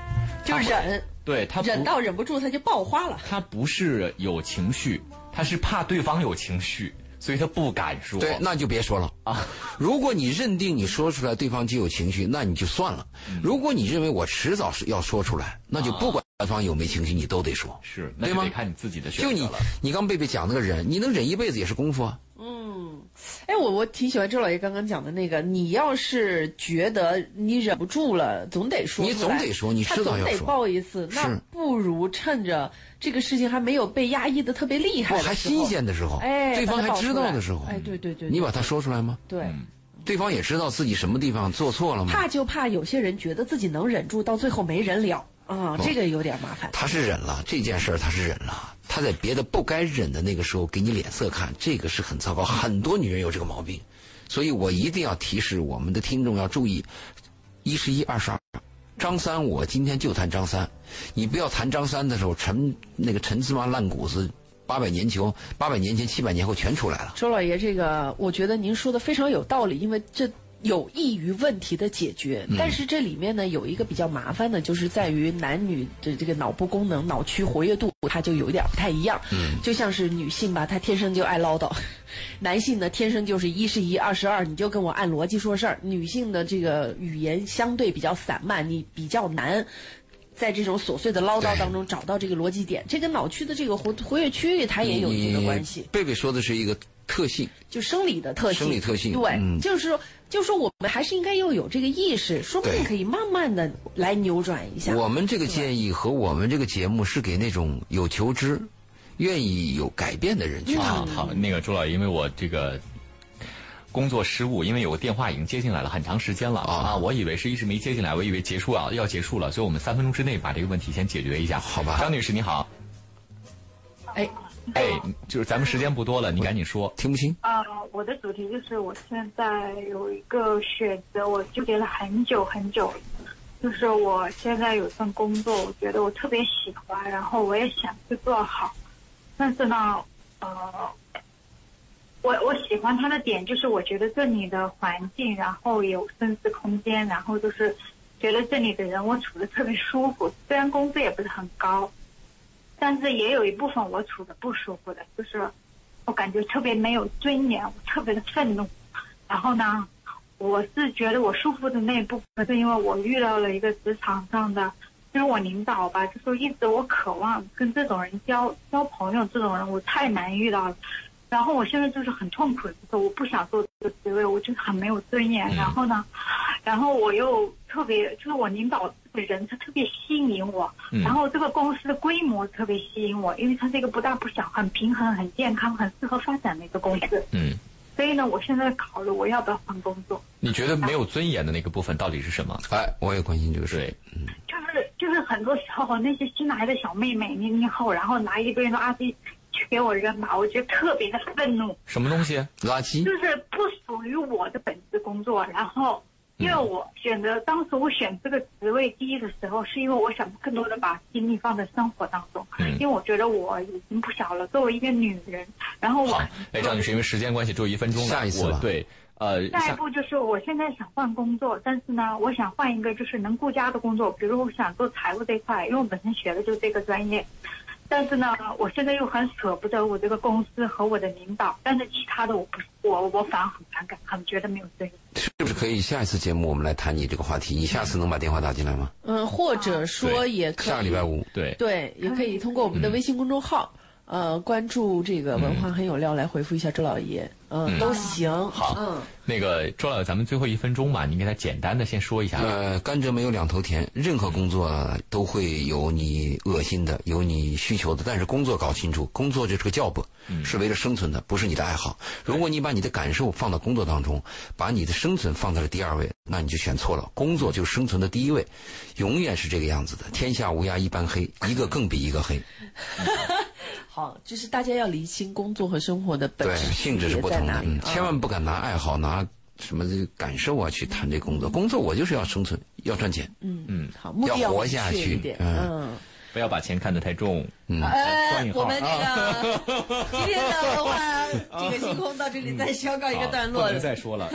Speaker 2: 就忍，
Speaker 4: 对他
Speaker 2: 忍到忍不住他就爆发了。
Speaker 4: 他不是有情绪，他是怕对方有情绪，所以他不敢说。
Speaker 3: 对，那就别说了
Speaker 4: 啊。
Speaker 3: 如果你认定你说出来对方就有情绪，那你就算了。如果你认为我迟早是要说出来，那就不管对方有没情绪，你都得说。
Speaker 4: 是，那
Speaker 3: 对吗
Speaker 4: 看你自己的选
Speaker 3: 就你你刚贝贝讲那个忍，你能忍一辈子也是功夫啊。
Speaker 2: 哎，我我挺喜欢周老爷刚刚讲的那个，你要是觉得你忍不住了，总得说
Speaker 3: 你总得说你
Speaker 2: 他总得
Speaker 3: 迟早要说
Speaker 2: 爆一次，那不如趁着这个事情还没有被压抑的特别厉害
Speaker 3: 还
Speaker 2: 的时候
Speaker 3: 新鲜的时候，
Speaker 2: 哎，
Speaker 3: 对方还知道的时候，
Speaker 2: 哎，对对对，
Speaker 3: 你把它说出来吗？
Speaker 2: 对。
Speaker 3: 对方也知道自己什么地方做错了吗？
Speaker 2: 怕就怕有些人觉得自己能忍住，到最后没人了啊，这个有点麻烦。
Speaker 3: 他是忍了这件事儿，他是忍了。他在别的不该忍的那个时候给你脸色看，这个是很糟糕。很多女人有这个毛病，所以我一定要提示我们的听众要注意：一是一，二是二。张三，我今天就谈张三，你不要谈张三的时候，陈那个陈芝麻烂谷子，八百年前、八百年前、七百年后全出来了。
Speaker 2: 周老爷，这个我觉得您说的非常有道理，因为这有益于问题的解决。但是这里面呢，有一个比较麻烦的，就是在于男女的这个脑部功能、脑区活跃度，它就有一点不太一样。嗯，就像是女性吧，她天生就爱唠叨；[LAUGHS] 男性呢，天生就是一是一，二是二，你就跟我按逻辑说事儿。女性的这个语言相对比较散漫，你比较难。在这种琐碎的唠叨当中找到这个逻辑点，这跟脑区的这个活活跃区域它也有一定的关系。
Speaker 3: 贝贝说的是一个特性，
Speaker 2: 就生理的特性，
Speaker 3: 生理特性
Speaker 2: 对，
Speaker 3: 嗯。
Speaker 2: 就是说，就是说，我们还是应该要有这个意识，说不定可以慢慢的来扭转一下。
Speaker 3: 我们这个建议和我们这个节目是给那种有求知、愿意有改变的人去啊。
Speaker 4: 好好，那个朱老爷，因为我这个工作失误，因为有个电话已经接进来了很长时间了
Speaker 3: 啊。
Speaker 4: 啊，我以为是一直没接进来，我以为结束啊要结束了，所以我们三分钟之内把这个问题先解决一下。
Speaker 3: 好吧。
Speaker 4: 张女士你好，
Speaker 2: 哎，
Speaker 4: 哎，就是咱们时间不多了，你赶紧说。
Speaker 3: 听不清？
Speaker 1: 呃，我的主题就是我现在有一个选择，我纠结了很久很久。就是我现在有一份工作，我觉得我特别喜欢，然后我也想去做好，但是呢，呃，我我喜欢它的点就是我觉得这里的环境，然后有升值空间，然后就是觉得这里的人我处的特别舒服，虽然工资也不是很高，但是也有一部分我处的不舒服的，就是我感觉特别没有尊严，我特别的愤怒。然后呢，我是觉得我舒服的那一部分，是因为我遇到了一个职场上的，就是我领导吧，就是一直我渴望跟这种人交交朋友，这种人我太难遇到了。然后我现在就是很痛苦，就是我不想做这个职位，我就是很没有尊严。然后呢，然后我又特别，就是我领导这个人他特别吸引我，
Speaker 4: 嗯
Speaker 1: 然后这个公司的规模特别吸引我，因为它是一个不大不小、很平衡、很健康、很适合发展的一个公司。
Speaker 4: 嗯，
Speaker 1: 所以呢，我现在考虑我要不要换工作。
Speaker 4: 你觉得没有尊严的那个部分到底是什么？
Speaker 3: 哎，我也关心这个事。
Speaker 4: 对，
Speaker 1: 就是就是很多时候那些新来的小妹妹零零后，然后拿一堆垃圾去给我扔吧，我觉得特别的愤怒，
Speaker 4: 什么东西？
Speaker 3: 垃圾
Speaker 1: 就。是不属于我的本职工作。然后，因为我选择当时我选这个职位第一的时候，是因为我想更多的把精力放在生活当中，
Speaker 4: 嗯
Speaker 1: 因为我觉得我已经不小了，作为一个女人，然后我，
Speaker 4: 哎，张女士，因为时间关系，只有一分钟了，
Speaker 3: 下一次吧
Speaker 4: 对，呃，
Speaker 1: 下一步就是我现在想换工作，但是呢，我想换一个就是能顾家的工作，比如我想做财务这一块，因为我本身学的就是这个专业。但是呢，我现在又很舍不得我这个公司和我的领导，但是其他的我不，我我反而很反感，很觉得没有尊严。
Speaker 3: 是不是可以下一次节目我们来谈你这个话题？你下次能把电话打进来吗？
Speaker 2: 嗯，或者说也可以
Speaker 3: 下个礼拜五。
Speaker 4: 对
Speaker 2: 对，也可以通过我们的微信公众号，呃，关注这个文化很有料来回复一下周老爷，嗯，都行。
Speaker 4: 好
Speaker 2: 嗯，
Speaker 4: 那个周老爷，咱们最后一分钟吧，你给他简单的先说一下。
Speaker 3: 呃，甘蔗没有两头甜，任何工作都会有你恶心的，有你需求的，但是工作搞清楚，工作就是个 job，是为了生存的，不是你的爱好。如果你把你的感受放到工作当中，把你的生存放在了第二位，那你就选错了。工作就是生存的第一位，永远是这个样子的。天下乌鸦一般黑，一个更比一个黑。[LAUGHS]
Speaker 2: 好，就是大家要厘清工作和生活的本
Speaker 3: 对，
Speaker 2: 质
Speaker 3: 性质是不同的，千万不敢拿爱好、拿什么这个感受啊去谈这工作。工作我就是要生存，要赚钱。
Speaker 4: 嗯嗯，
Speaker 2: 好，目的
Speaker 3: 要活
Speaker 2: 明
Speaker 3: 下去
Speaker 2: 确一点。
Speaker 3: 嗯
Speaker 2: 嗯，
Speaker 4: 不要把钱看得太重。
Speaker 3: 嗯
Speaker 2: 我们这个今天的文化 [LAUGHS] 这个星空到这里再宣告一个段落
Speaker 4: 好不能再说了。